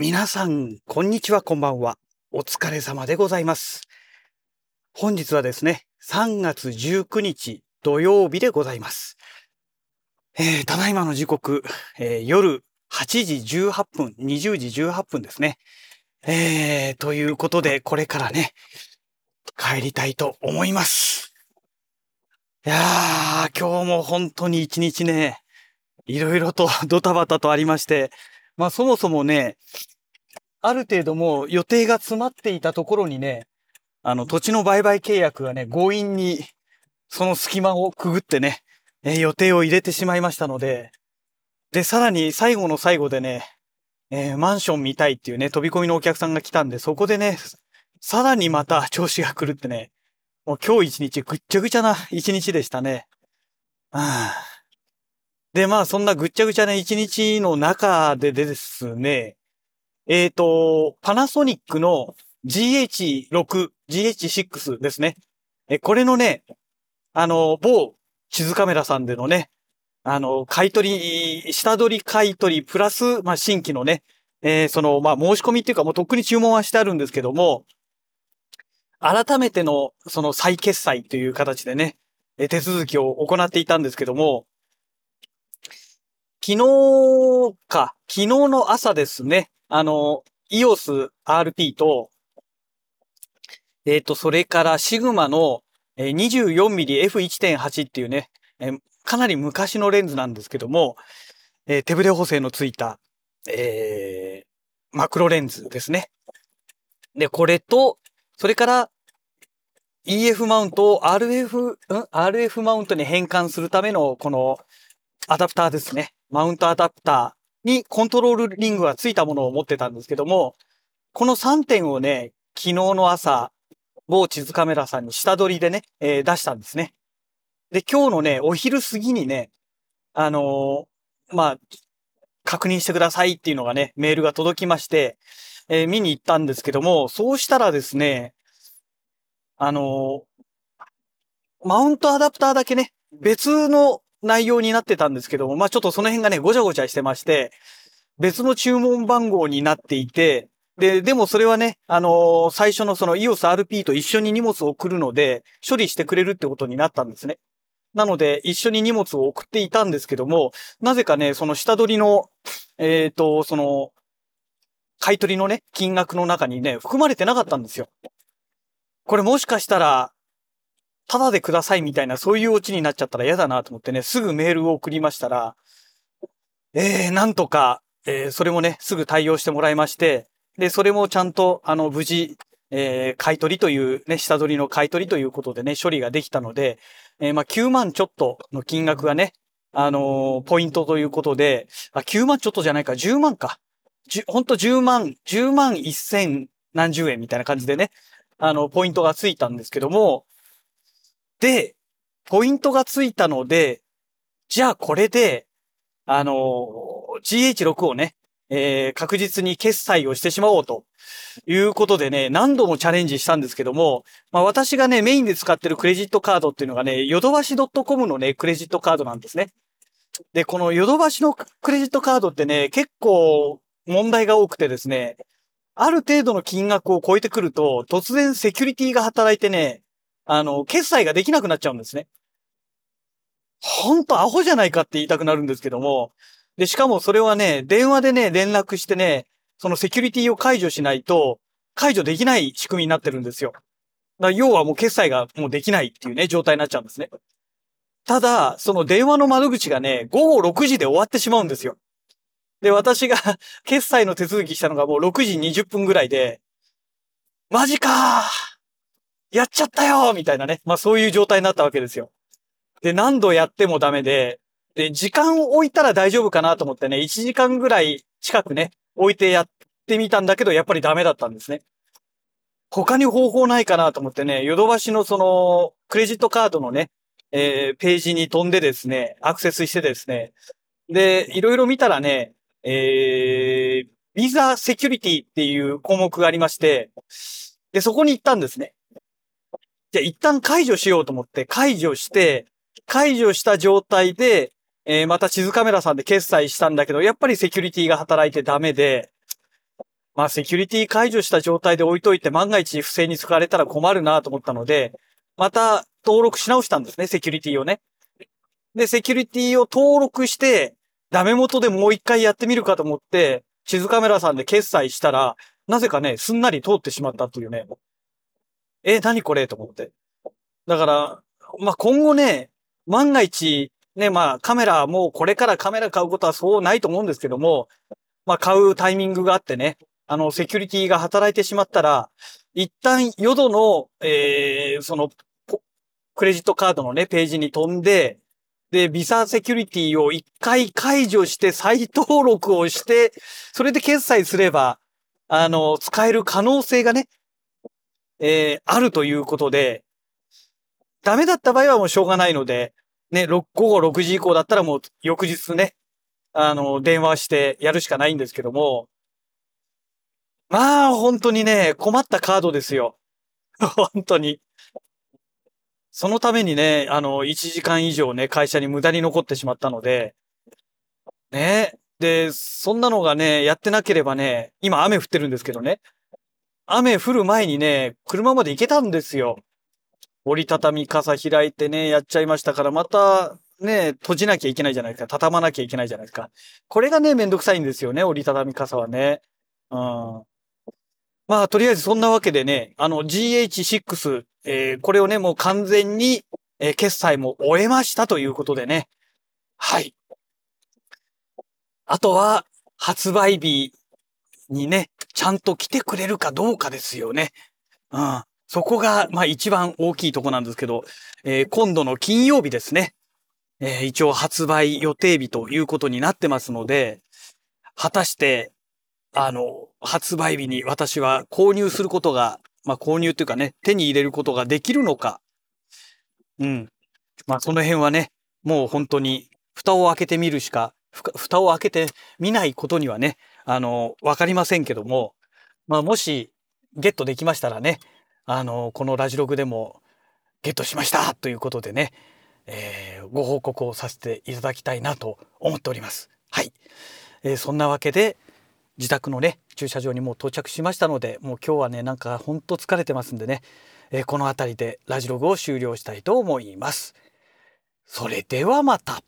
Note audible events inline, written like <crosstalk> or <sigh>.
皆さん、こんにちは、こんばんは。お疲れ様でございます。本日はですね、3月19日土曜日でございます。えー、ただいまの時刻、えー夜8時18分、20時18分ですね。えー、ということで、これからね、帰りたいと思います。いやー、今日も本当に一日ね、いろいろとドタバタとありまして、まあそもそもね、ある程度もう予定が詰まっていたところにね、あの土地の売買契約がね、強引にその隙間をくぐってね、え予定を入れてしまいましたので、で、さらに最後の最後でね、えーマンション見たいっていうね、飛び込みのお客さんが来たんで、そこでね、さらにまた調子が来るってね、もう今日一日ぐっちゃぐちゃな一日でしたね。あで、まあそんなぐっちゃぐちゃな一日の中でですね、えっ、と、パナソニックの GH6、GH6 ですね。え、これのね、あの、某地図カメラさんでのね、あの、買い取り、下取り買い取り、プラス、まあ、新規のね、えーその、まあ、申し込みっていうか、もうとっくに注文はしてあるんですけども、改めての、その再決済という形でね、え手続きを行っていたんですけども、昨日か、昨日の朝ですね、あの、EOS RP と、えっ、と、それからシグマのえー 24mmF1.8 っていうね、えーかなり昔のレンズなんですけども、えー手ブレ補正のついた、えーマクロレンズですね。で、これと、それから、EF マウントを RF、ん ?RF マウントに変換するための、この、アダプターですね。マウントアダプターにコントロールリングがついたものを持ってたんですけども、この3点をね、昨日の朝、某地図カメラさんに下取りでね、えー出したんですね。で、今日のね、お昼過ぎにね、あのーまあ、確認してくださいっていうのがね、メールが届きまして、えー見に行ったんですけども、そうしたらですね、あのマウントアダプターだけね、別の内容になってたんですけども、まあちょっとその辺がね、ごちゃごちゃしてまして、別の注文番号になっていて、で、でもそれはね、あのー最初のその EOS RP と一緒に荷物を送るので、処理してくれるってことになったんですね。なので、一緒に荷物を送っていたんですけども、なぜかね、その下取りの、えっ、と、その、買い取りのね、金額の中にね、含まれてなかったんですよ。これもしかしたら、ただでくださいみたいな、そういうオチになっちゃったら嫌だなと思ってね、すぐメールを送りましたら、えー、なんとか、えー、それもね、すぐ対応してもらいまして、で、それもちゃんと、あの、無事、えー、買い取りというね、下取りの買い取りということでね、処理ができたので、えーまあ、9万ちょっとの金額がね、あのーポイントということで、あ、9万ちょっとじゃないか、10万か。じほんと10万、10万1000何十円みたいな感じでね、あの、ポイントがついたんですけども、で、ポイントがついたので、じゃあこれで、あの GH6 をね、えー確実に決済をしてしまおうということでね、何度もチャレンジしたんですけども、まあ私がね、メインで使ってるクレジットカードっていうのがね、ヨドバシ .com のね、クレジットカードなんですね。で、このヨドバシのクレジットカードってね、結構問題が多くてですね、ある程度の金額を超えてくると、突然セキュリティが働いてね、あの、決済ができなくなっちゃうんですね。ほんとアホじゃないかって言いたくなるんですけども、で、しかもそれはね、電話でね、連絡してね、そのセキュリティを解除しないと、解除できない仕組みになってるんですよ。だ要はもう決済がもうできないっていうね、状態になっちゃうんですね。ただ、その電話の窓口がね、午後6時で終わってしまうんですよ。で、私が <laughs> 決済の手続きしたのがもう6時20分ぐらいで、マジかーやっちゃったよみたいなね。まあそういう状態になったわけですよ。で、何度やってもダメで、で、時間を置いたら大丈夫かなと思ってね、1時間ぐらい近くね、置いてやってみたんだけど、やっぱりダメだったんですね。他に方法ないかなと思ってね、ヨドバシのその、クレジットカードのね、えーページに飛んでですね、アクセスしてですね、で、いろいろ見たらね、えー、ビザセキュリティっていう項目がありまして、で、そこに行ったんですね。じゃあ一旦解除しようと思って解除して、解除した状態で、えーまた地図カメラさんで決済したんだけど、やっぱりセキュリティが働いてダメで、まあセキュリティ解除した状態で置いといて万が一不正に使われたら困るなと思ったので、また登録し直したんですね、セキュリティをね。で、セキュリティを登録して、ダメ元でもう一回やってみるかと思って、地図カメラさんで決済したら、なぜかね、すんなり通ってしまったというね。え、何これ？と思って。だから、まあ、今後ね、万が一、ね、まあ、カメラ、もうこれからカメラ買うことはそうないと思うんですけども、まあ、買うタイミングがあってね、あの、セキュリティが働いてしまったら、一旦、淀の、えー、その、クレジットカードのね、ページに飛んで、で、ビザセキュリティを一回解除して再登録をして、それで決済すれば、あの、使える可能性がね、えー、あるということで、ダメだった場合はもうしょうがないので、ね、午後6時以降だったらもう翌日ね、あの、電話してやるしかないんですけども、まあ、本当にね、困ったカードですよ。<laughs> 本当に。そのためにね、あの、1時間以上ね、会社に無駄に残ってしまったので、ね。で、そんなのがね、やってなければね、今雨降ってるんですけどね。雨降る前にね、車まで行けたんですよ。折りたたみ傘開いてね、やっちゃいましたから、また、ね、閉じなきゃいけないじゃないですか。畳まなきゃいけないじゃないですか。これがね、めんどくさいんですよね、折りたたみ傘はね。うん。まあ、とりあえずそんなわけでね、あの GH6、えー、これをね、もう完全に、えー、決済も終えましたということでね。はい。あとは、発売日にね、ちゃんと来てくれるかどうかですよね。うん。そこが、まあ一番大きいとこなんですけど、えー、今度の金曜日ですね。えー、一応発売予定日ということになってますので、果たしてあの、発売日に私は購入することが、まあ購入というかね、手に入れることができるのか。うん。まあその辺はね、もう本当に蓋を開けてみるしか、蓋を開けてみないことにはね、あの、わかりませんけども、まあもしゲットできましたらね、あの、このラジログでもゲットしましたということでね、えー、ご報告をさせていただきたいなと思っております。はい。えー、そんなわけで、自宅のね駐車場にもう到着しましたのでもう今日はねなんかほんと疲れてますんでね、えー、この辺りでラジログを終了したいと思います。それではまた。